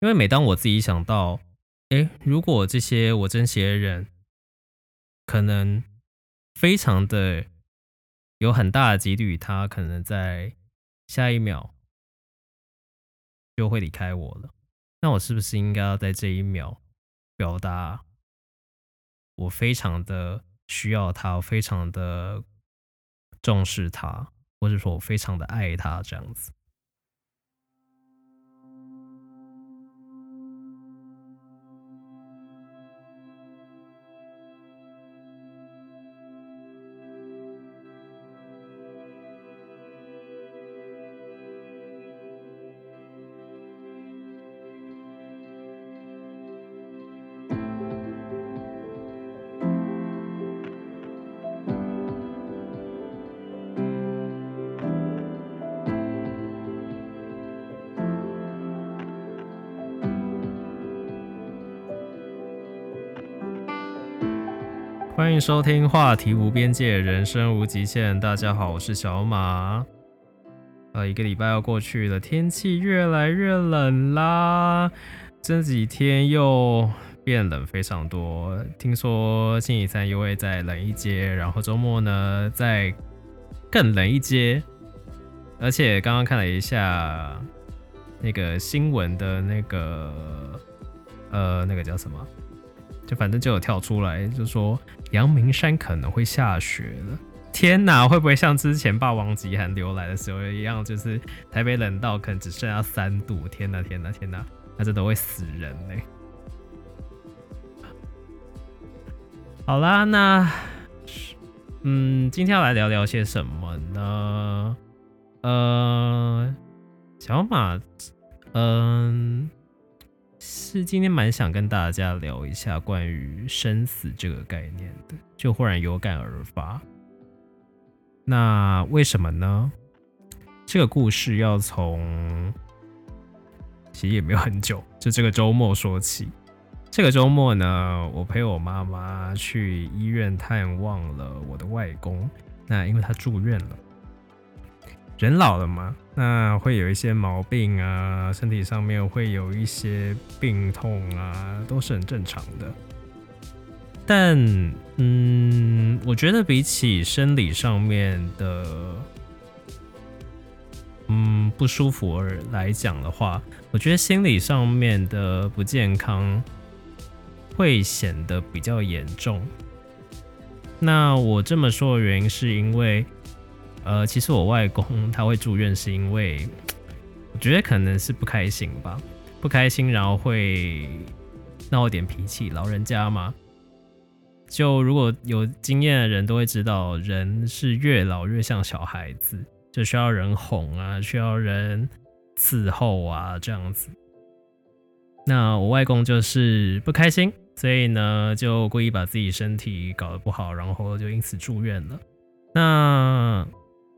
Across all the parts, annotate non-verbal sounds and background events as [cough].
因为每当我自己想到，哎，如果这些我珍惜的人，可能非常的有很大的几率，他可能在下一秒就会离开我了。那我是不是应该要在这一秒表达我非常的需要他，我非常的重视他，或者说我非常的爱他这样子？欢迎收听《话题无边界，人生无极限》。大家好，我是小马。呃，一个礼拜要过去了，天气越来越冷啦。这几天又变冷非常多，听说星期三又会再冷一阶，然后周末呢再更冷一阶。而且刚刚看了一下那个新闻的那个呃，那个叫什么？就反正就有跳出来，就说阳明山可能会下雪了。天哪，会不会像之前霸王级寒流来的时候一样，就是台北冷到可能只剩下三度？天哪，天哪，天哪，那真的会死人嘞！好啦，那嗯，今天要来聊聊些什么呢？呃，小马，嗯。是今天蛮想跟大家聊一下关于生死这个概念的，就忽然有感而发。那为什么呢？这个故事要从其实也没有很久，就这个周末说起。这个周末呢，我陪我妈妈去医院探望了我的外公。那因为他住院了。人老了嘛，那会有一些毛病啊，身体上面会有一些病痛啊，都是很正常的。但，嗯，我觉得比起生理上面的，嗯，不舒服而来讲的话，我觉得心理上面的不健康会显得比较严重。那我这么说的原因是因为。呃，其实我外公他会住院，是因为 [tsk] 我觉得可能是不开心吧，不开心，然后会闹点脾气。老人家嘛，就如果有经验的人都会知道，人是越老越像小孩子，就需要人哄啊，需要人伺候啊，这样子。那我外公就是不开心，所以呢，就故意把自己身体搞得不好，然后就因此住院了。那。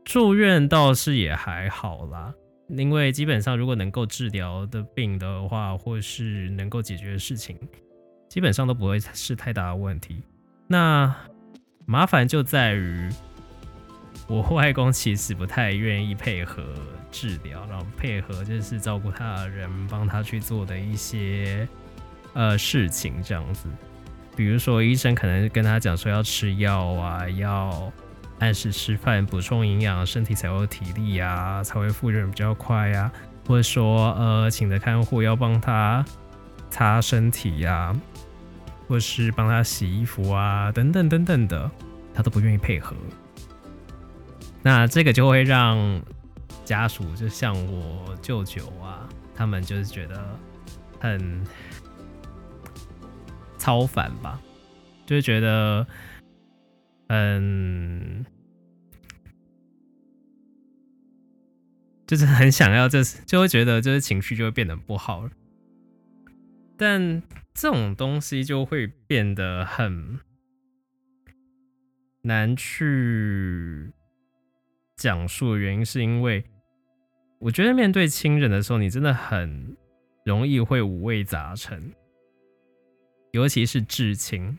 住院倒是也还好啦，因为基本上如果能够治疗的病的话，或是能够解决的事情，基本上都不会是太大的问题。那麻烦就在于我外公其实不太愿意配合治疗，然后配合就是照顾他的人帮他去做的一些呃事情这样子，比如说医生可能跟他讲说要吃药啊，要。按时吃饭，补充营养，身体才有体力呀、才会复原比较快呀、或者说，呃，请的看护要帮他擦身体呀、或是帮他洗衣服啊，等等等等的，他都不愿意配合。那这个就会让家属，就像我舅舅啊，他们就是觉得很超烦吧，就是觉得。嗯，就是很想要，就是就会觉得，就是情绪就会变得不好了。但这种东西就会变得很难去讲述的原因，是因为我觉得面对亲人的时候，你真的很容易会五味杂陈，尤其是至亲。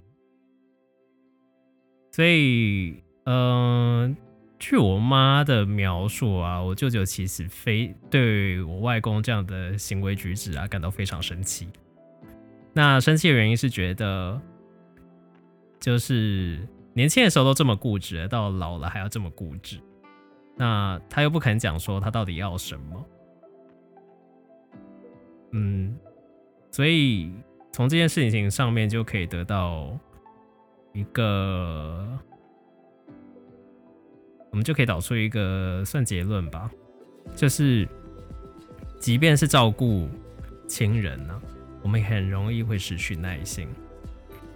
所以，嗯、据我妈的描述啊，我舅舅其实非对我外公这样的行为举止啊感到非常生气。那生气的原因是觉得，就是年轻的时候都这么固执，到老了还要这么固执。那他又不肯讲说他到底要什么。嗯，所以从这件事情上面就可以得到一个。我们就可以导出一个算结论吧，就是，即便是照顾亲人呢、我们也很容易会失去耐心。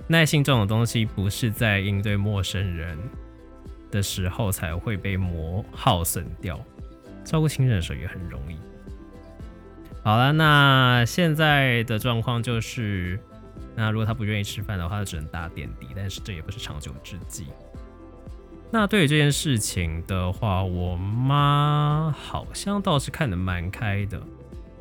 耐心这种东西，不是在应对陌生人的时候才会被磨耗损掉，照顾亲人的时候也很容易。好了，那现在的状况就是，那如果他不愿意吃饭的话，就只能打点滴，但是这也不是长久之计。那对于这件事情的话，我妈好像倒是看得蛮开的。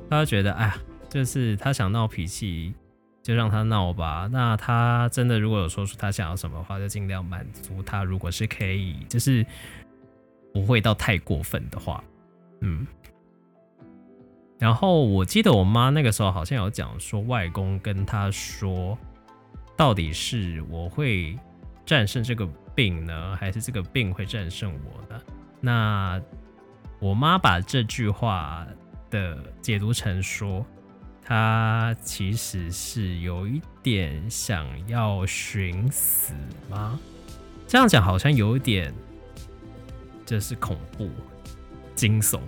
她觉得，哎呀，就是她想闹脾气，就让她闹吧。那她真的如果有说出她想要什么的话，就尽量满足她。如果是可以，就是不会到太过分的话，嗯。然后我记得我妈那个时候好像有讲说，外公跟她说，到底是我会战胜这个。病呢？还是这个病会战胜我呢？那我妈把这句话的解读成说，她其实是有一点想要寻死吗？这样讲好像有点就是恐怖、惊悚。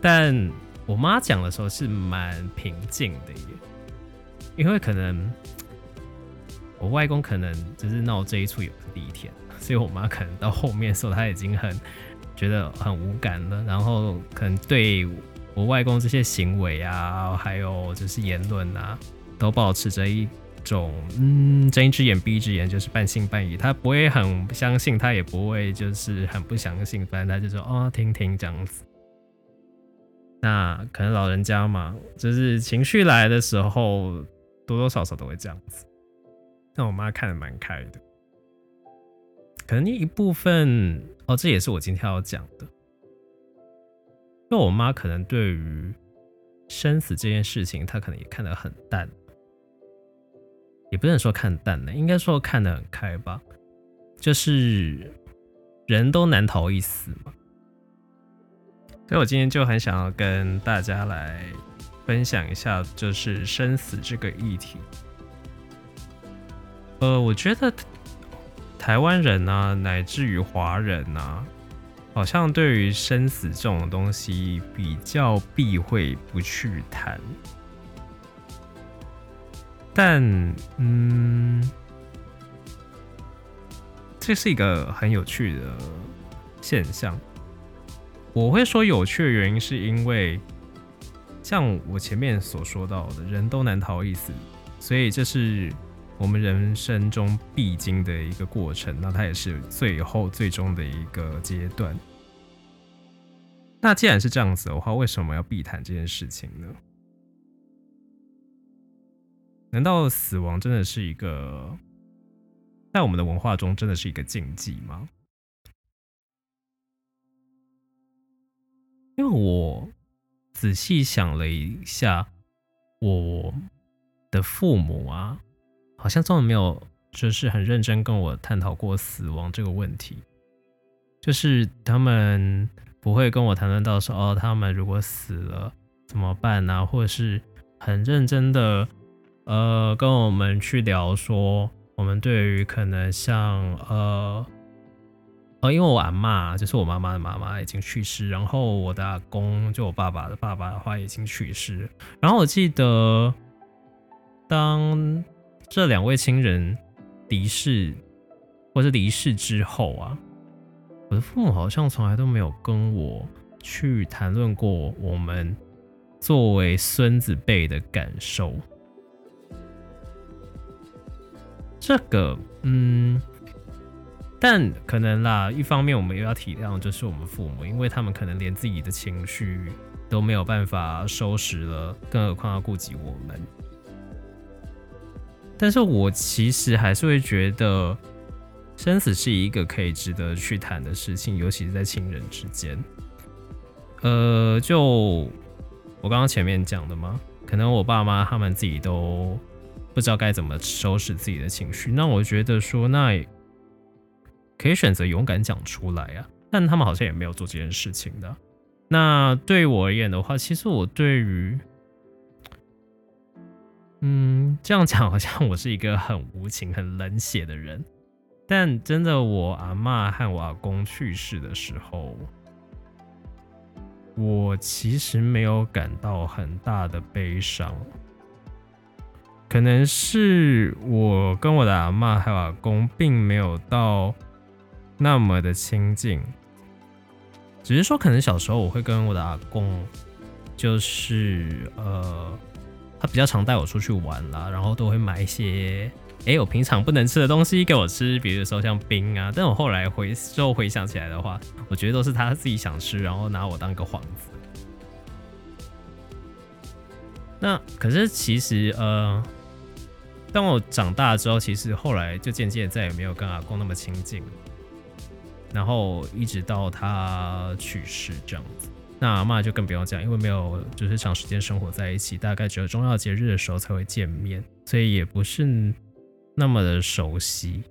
但我妈讲的时候是蛮平静的耶，因为可能。我外公可能就是闹这一出也不是第一天，[laughs] 所以我妈可能到后面的时候，她已经很觉得很无感了，然后可能对我外公这些行为啊，还有就是言论啊，都保持着一种嗯睁一只眼闭一只眼，就是半信半疑。她不会很相信，她也不会就是很不相信，反正她就说哦听听这样子。那可能老人家嘛，就是情绪来的时候，多多少少都会这样子。但我妈看得蛮开的，可能一部分哦，这也是我今天要讲的。因为我妈可能对于生死这件事情，她可能也看得很淡，也不能说看淡了，应该说看得很开吧。就是人都难逃一死嘛，所以我今天就很想要跟大家来分享一下，就是生死这个议题。呃，我觉得台湾人啊，乃至于华人啊，好像对于生死这种东西比较避讳不去谈。但，嗯，这是一个很有趣的现象。我会说有趣的原因，是因为像我前面所说到的，人都难逃一死，所以这是。我们人生中必经的一个过程，那它也是最后最终的一个阶段。那既然是这样子的话，为什么要避谈这件事情呢？难道死亡真的是一个在我们的文化中真的是一个禁忌吗？因为我仔细想了一下，我的父母啊。好像从来没有，就是很认真跟我探讨过死亡这个问题。就是他们不会跟我谈论到说，哦，他们如果死了怎么办呢？或者是很认真的，呃，跟我们去聊说，我们对于可能像，呃，呃，因为我阿嬷就是我妈妈的妈妈已经去世，然后我的阿公就我爸爸的爸爸的话已经去世，然后我记得当。这两位亲人离世，或者离世之后啊，我的父母好像从来都没有跟我去谈论过我们作为孙子辈的感受。这个，嗯，但可能啦，一方面我们又要体谅，就是我们父母，因为他们可能连自己的情绪都没有办法收拾了，更何况要顾及我们。但是我其实还是会觉得，生死是一个可以值得去谈的事情，尤其是在亲人之间。呃，就我刚刚前面讲的嘛，可能我爸妈他们自己都不知道该怎么收拾自己的情绪。那我觉得说，那可以选择勇敢讲出来啊，但他们好像也没有做这件事情的。那对我而言的话，其实我对于，嗯，这样讲好像我是一个很无情、很冷血的人。但真的，我阿嬷和我阿公去世的时候，我其实没有感到很大的悲伤。可能是我跟我的阿嬷还有阿公并没有到那么的亲近，只是说可能小时候我会跟我的阿公，就是呃，他比较常带我出去玩啦，然后都会买一些。哎、我平常不能吃的东西给我吃，比如说像冰啊。但我后来回之后回想起来的话，我觉得都是他自己想吃，然后拿我当一个幌子。那可是其实呃，当我长大之后，其实后来就渐渐再也没有跟阿公那么亲近了，然后一直到他去世这样子。那阿嬷就更不用讲，因为没有就是长时间生活在一起，大概只有重要节日的时候才会见面，所以也不是。那么的熟悉，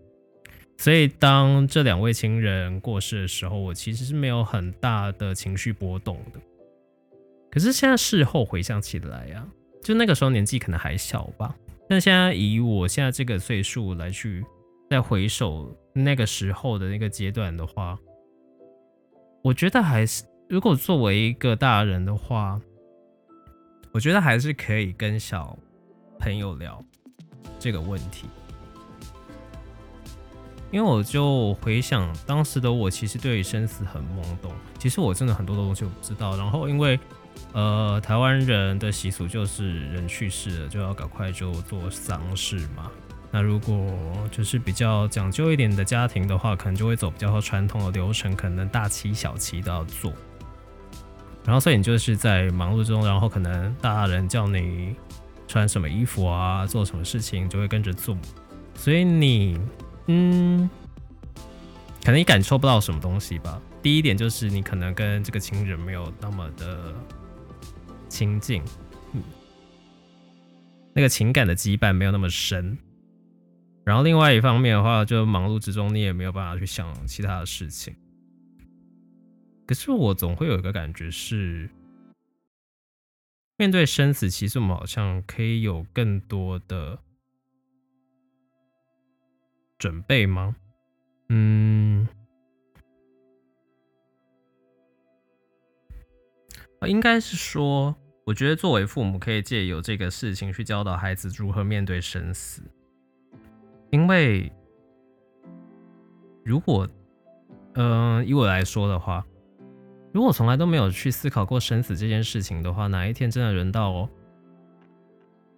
所以当这两位亲人过世的时候，我其实是没有很大的情绪波动的。可是现在事后回想起来呀、啊，就那个时候年纪可能还小吧，但现在以我现在这个岁数来去再回首那个时候的那个阶段的话，我觉得还是如果作为一个大人的话，我觉得还是可以跟小朋友聊这个问题。因为我就回想当时的我，其实对于生死很懵懂。其实我真的很多东西我不知道。然后因为，呃，台湾人的习俗就是人去世了就要赶快就做丧事嘛。那如果就是比较讲究一点的家庭的话，可能就会走比较传统的流程，可能大七小七都要做。然后所以你就是在忙碌中，然后可能大人叫你穿什么衣服啊，做什么事情就会跟着做。所以你。嗯，可能你感受不到什么东西吧。第一点就是你可能跟这个亲人没有那么的亲近，嗯，那个情感的羁绊没有那么深。然后另外一方面的话，就忙碌之中你也没有办法去想其他的事情。可是我总会有一个感觉是，面对生死，其实我们好像可以有更多的。准备吗？嗯，应该是说，我觉得作为父母可以借由这个事情去教导孩子如何面对生死。因为如果，嗯、以我来说的话，如果从来都没有去思考过生死这件事情的话，哪一天真的轮到，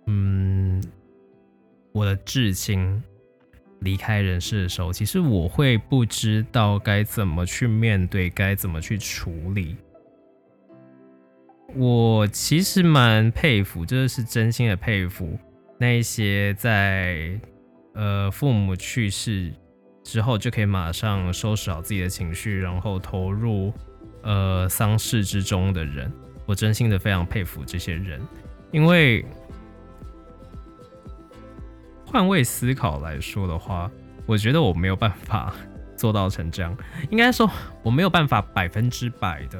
嗯，我的至亲。离开人世的时候，其实我会不知道该怎么去面对，该怎么去处理。我其实蛮佩服，这是真心的佩服那一些在呃父母去世之后就可以马上收拾好自己的情绪，然后投入呃丧事之中的人。我真心的非常佩服这些人，因为。换位思考来说的话，我觉得我没有办法做到成这样。应该说，我没有办法百分之百的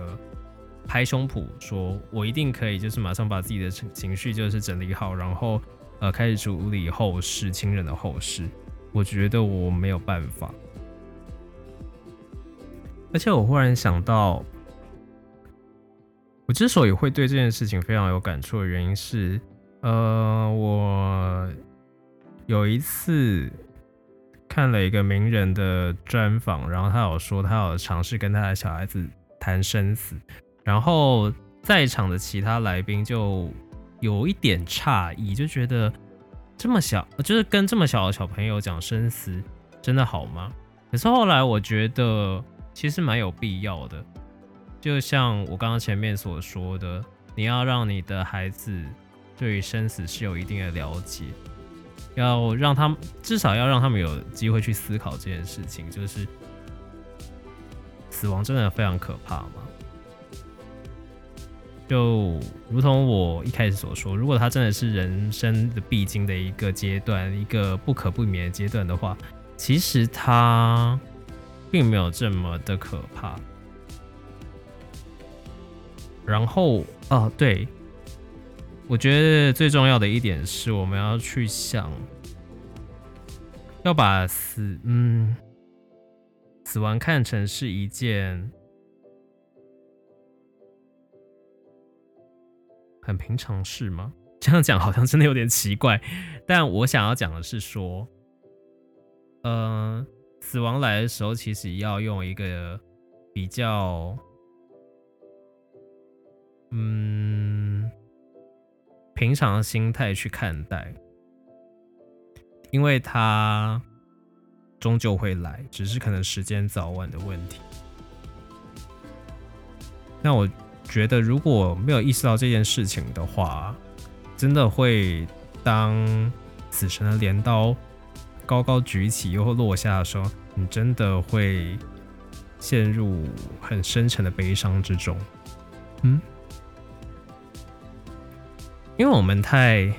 拍胸脯说，我一定可以，就是马上把自己的情绪就是整理好，然后呃开始处理后事、亲人的后事。我觉得我没有办法。而且我忽然想到，我之所以会对这件事情非常有感触的原因是，呃，我。有一次看了一个名人的专访，然后他有说他有尝试跟他的小孩子谈生死，然后在场的其他来宾就有一点诧异，就觉得这么小，就是跟这么小的小朋友讲生死真的好吗？可是后来我觉得其实蛮有必要的，就像我刚刚前面所说的，你要让你的孩子对于生死是有一定的了解。要让他们至少要让他们有机会去思考这件事情，就是死亡真的非常可怕吗？就如同我一开始所说，如果它真的是人生的必经的一个阶段，一个不可不免的阶段的话，其实它并没有这么的可怕。然后，哦，对，我觉得最重要的一点是，我们要去想，要把死，嗯，死亡看成是一件。很平常事吗？[laughs] 这样讲好像真的有点奇怪。但我想要讲的是说，呃，死亡来的时候，其实要用一个比较，嗯，平常的心态去看待，因为它终究会来，只是可能时间早晚的问题。那我。觉得如果没有意识到这件事情的话，真的会当死神的镰刀高高举起又会落下的时候，你真的会陷入很深沉的悲伤之中。嗯，因为我们太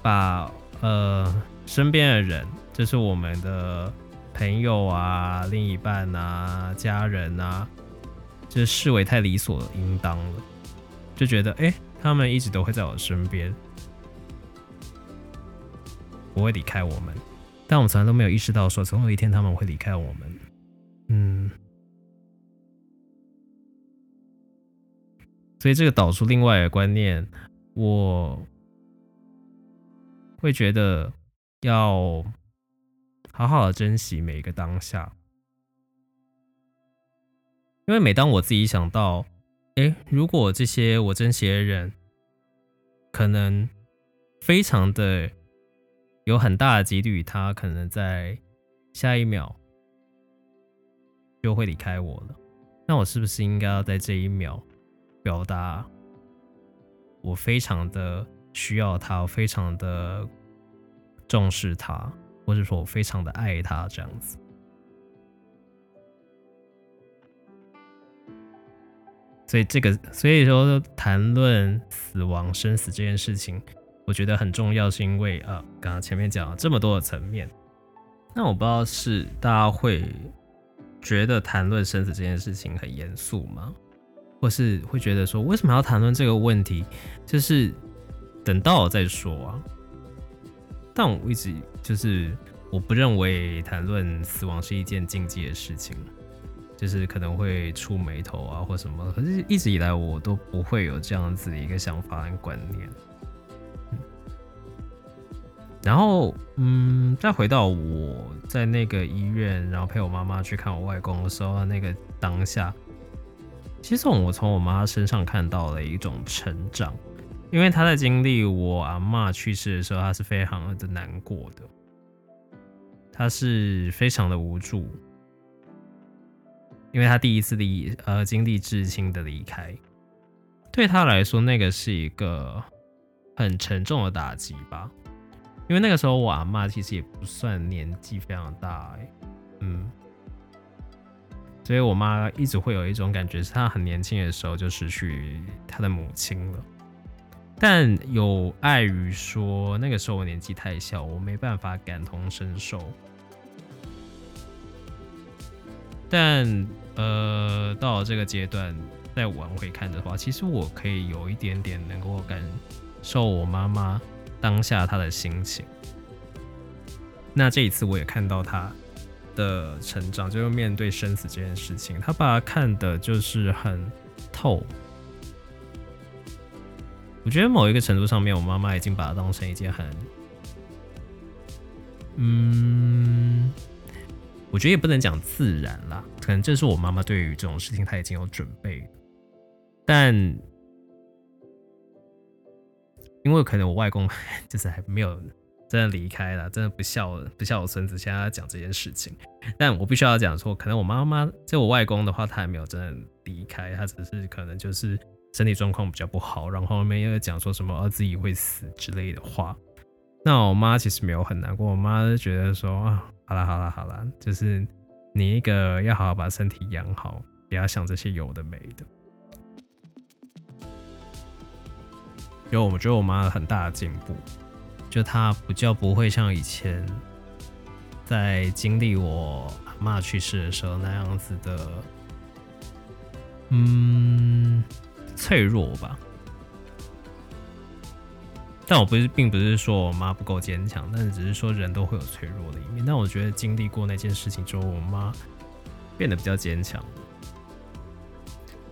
把呃身边的人，就是我们的朋友啊、另一半啊、家人啊。就视为太理所应当了，就觉得哎、他们一直都会在我身边，不会离开我们。但我从来都没有意识到，说总有一天他们会离开我们。嗯，所以这个导出另外一个观念，我会觉得要好好的珍惜每一个当下。因为每当我自己想到，哎，如果这些我珍惜的人，可能非常的有很大的几率，他可能在下一秒就会离开我了，那我是不是应该要在这一秒表达我非常的需要他，我非常的重视他，或者说我非常的爱他这样子？所以这个，所以说谈论死亡、生死这件事情，我觉得很重要，是因为啊，刚刚前面讲了这么多的层面。那我不知道是大家会觉得谈论生死这件事情很严肃吗？或是会觉得说，为什么要谈论这个问题？就是等到我再说啊。但我一直就是我不认为谈论死亡是一件禁忌的事情。就是可能会触霉头啊，或什么，可是一直以来我都不会有这样子的一个想法和观念。然后，嗯，再回到我在那个医院，然后陪我妈妈去看我外公的时候，那个当下，其实我从我妈身上看到了一种成长，因为她在经历我阿嬷去世的时候，她是非常的难过的，她是非常的无助。因为他第一次离呃经历至亲的离开，对他来说那个是一个很沉重的打击吧。因为那个时候我阿妈其实也不算年纪非常大，欸，嗯，所以我妈一直会有一种感觉，是她很年轻的时候就失去她的母亲了。但有碍于说那个时候我年纪太小，我没办法感同身受，但。呃，到了这个阶段再往回看的话，其实我可以有一点点能够感受我妈妈当下她的心情。那这一次我也看到她的成长，就是面对生死这件事情，她把它看的就是很透。我觉得某一个程度上面，我妈妈已经把它当成一件很，嗯。我觉得也不能讲自然啦，可能这是我妈妈对于这种事情她已经有准备，但因为可能我外公 [laughs] 就是还没有真的离开了，真的不孝不孝我孙子，现在要讲这件事情，但我必须要讲说，可能我妈妈就我外公的话，他还没有真的离开，他只是可能就是身体状况比较不好，然后后面又讲说什么儿子也会死之类的话，那我妈其实没有很难过，我妈就觉得说啊，好了好了好了，就是你一个要好好把身体养好，不要想这些有的没的。就我觉得我妈很大的进步，就她比较不会像以前在经历我阿嬷去世的时候那样子的，嗯，脆弱吧。但我不是，并不是说我妈不够坚强，但是只是说人都会有脆弱的一面。但我觉得经历过那件事情之后，我妈变得比较坚强。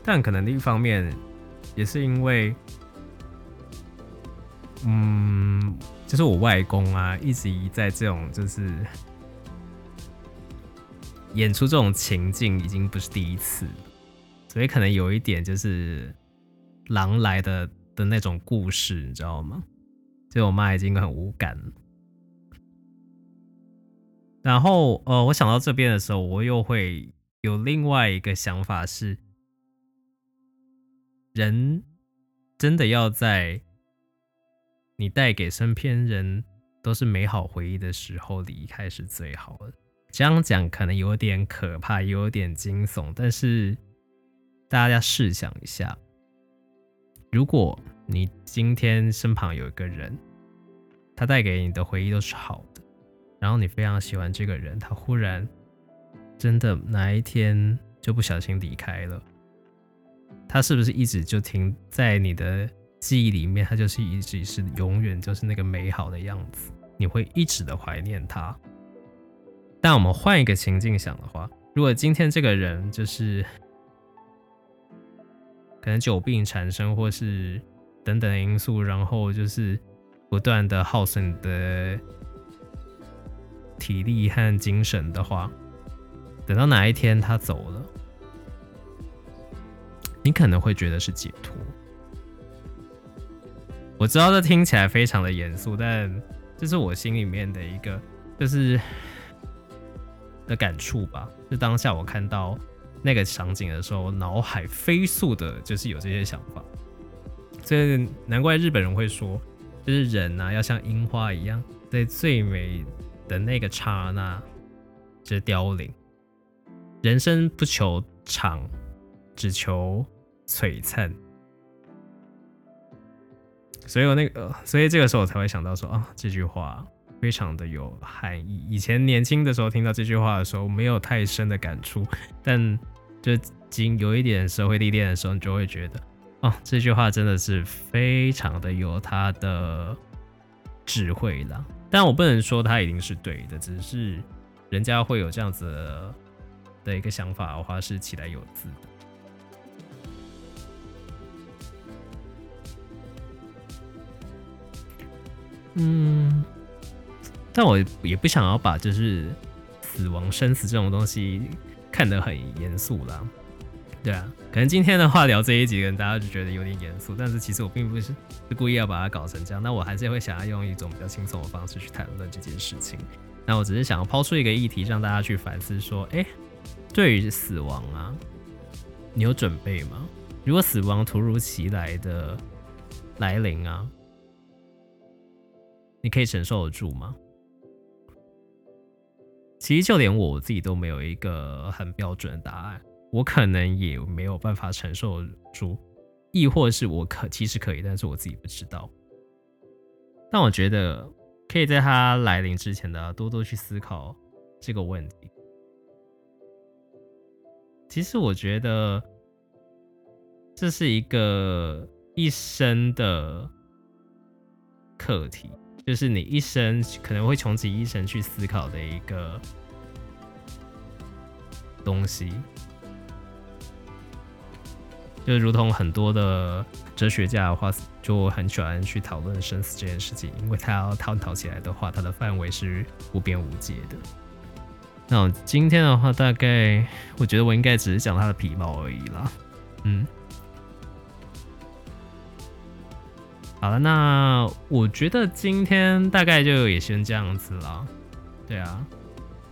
但可能另一方面也是因为，嗯，就是我外公啊，一直在这种就是演出这种情境，已经不是第一次，所以可能有一点就是狼来的的那种故事，你知道吗？所以我妈已经很无感。然后，呃，我想到这边的时候，我又会有另外一个想法是：人真的要在你带给身边人都是美好回忆的时候离开是最好的。这样讲可能有点可怕，有点惊悚，但是大家试想一下，如果你今天身旁有一个人，他带给你的回忆都是好的，然后你非常喜欢这个人，他忽然真的哪一天就不小心离开了，他是不是一直就停在你的记忆里面？他就是一直是永远就是那个美好的样子，你会一直的怀念他。但我们换一个情境想的话，如果今天这个人就是可能久病缠身，或是等等因素，然后就是不断的耗损你的体力和精神的话，等到哪一天他走了，你可能会觉得是解脱。我知道这听起来非常的严肃，但这是我心里面的一个就是的感触吧。就当下我看到那个场景的时候，脑海飞速的就是有这些想法。所以难怪日本人会说，就是人呐、啊，要像樱花一样，在最美的那个刹那就凋零。人生不求长，只求璀璨。所以我那个，所以这个时候我才会想到说啊，这句话非常的有含义。以前年轻的时候听到这句话的时候，没有太深的感触，但就经有一点社会历练的时候，你就会觉得。哦，这句话真的是非常的有他的智慧了，但我不能说他一定是对的，只是人家会有这样子的，一个想法的话，是起来有字的。嗯，但我也不想要把就是死亡、生死这种东西看得很严肃啦。对啊，可能今天的话聊这一集，可能大家就觉得有点严肃，但是其实我并不是是故意要把它搞成这样。那我还是会想要用一种比较轻松的方式去谈论这件事情。那我只是想要抛出一个议题，让大家去反思说：哎，对于死亡啊，你有准备吗？如果死亡突如其来的来临啊，你可以承受得住吗？其实就连我自己都没有一个很标准的答案。我可能也没有办法承受住，亦或是我可其实可以，但是我自己不知道。但我觉得可以在它来临之前的多多去思考这个问题。其实我觉得这是一个一生的课题，就是你一生可能会穷极一生去思考的一个东西。就如同很多的哲学家的话，就很喜欢去讨论生死这件事情，因为他要探讨起来的话，它的范围是无边无界的。那今天的话，大概我觉得我应该只是讲他的皮毛而已啦。嗯，好了，那我觉得今天大概就也先这样子了。对啊，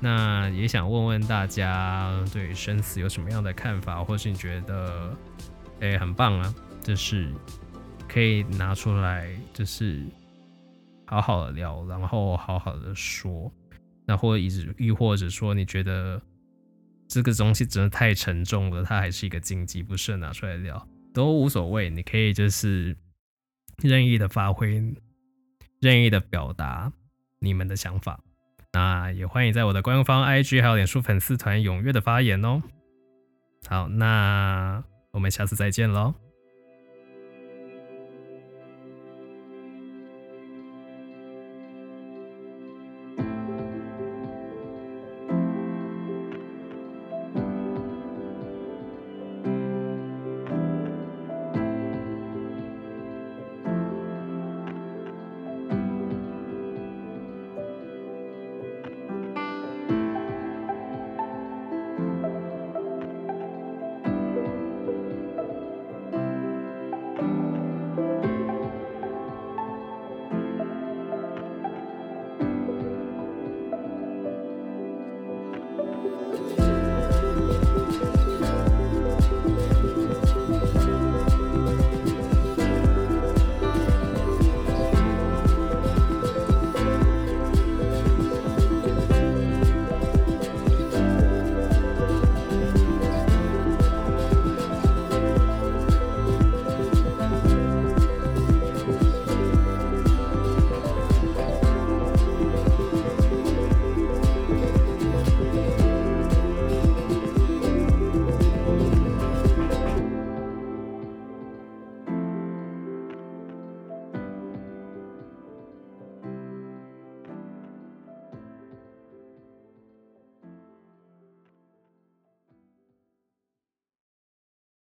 那也想问问大家对生死有什么样的看法，或是你觉得？哎、很棒啊！就是可以拿出来，就是好好的聊，然后好好的说，那或者亦或者说你觉得这个东西真的太沉重了，它还是一个禁忌，不适合拿出来聊，都无所谓，你可以就是任意的发挥，任意的表达你们的想法。那也欢迎在我的官方 IG 还有脸书粉丝团踊跃的发言哦。好，那我们下次再见喽。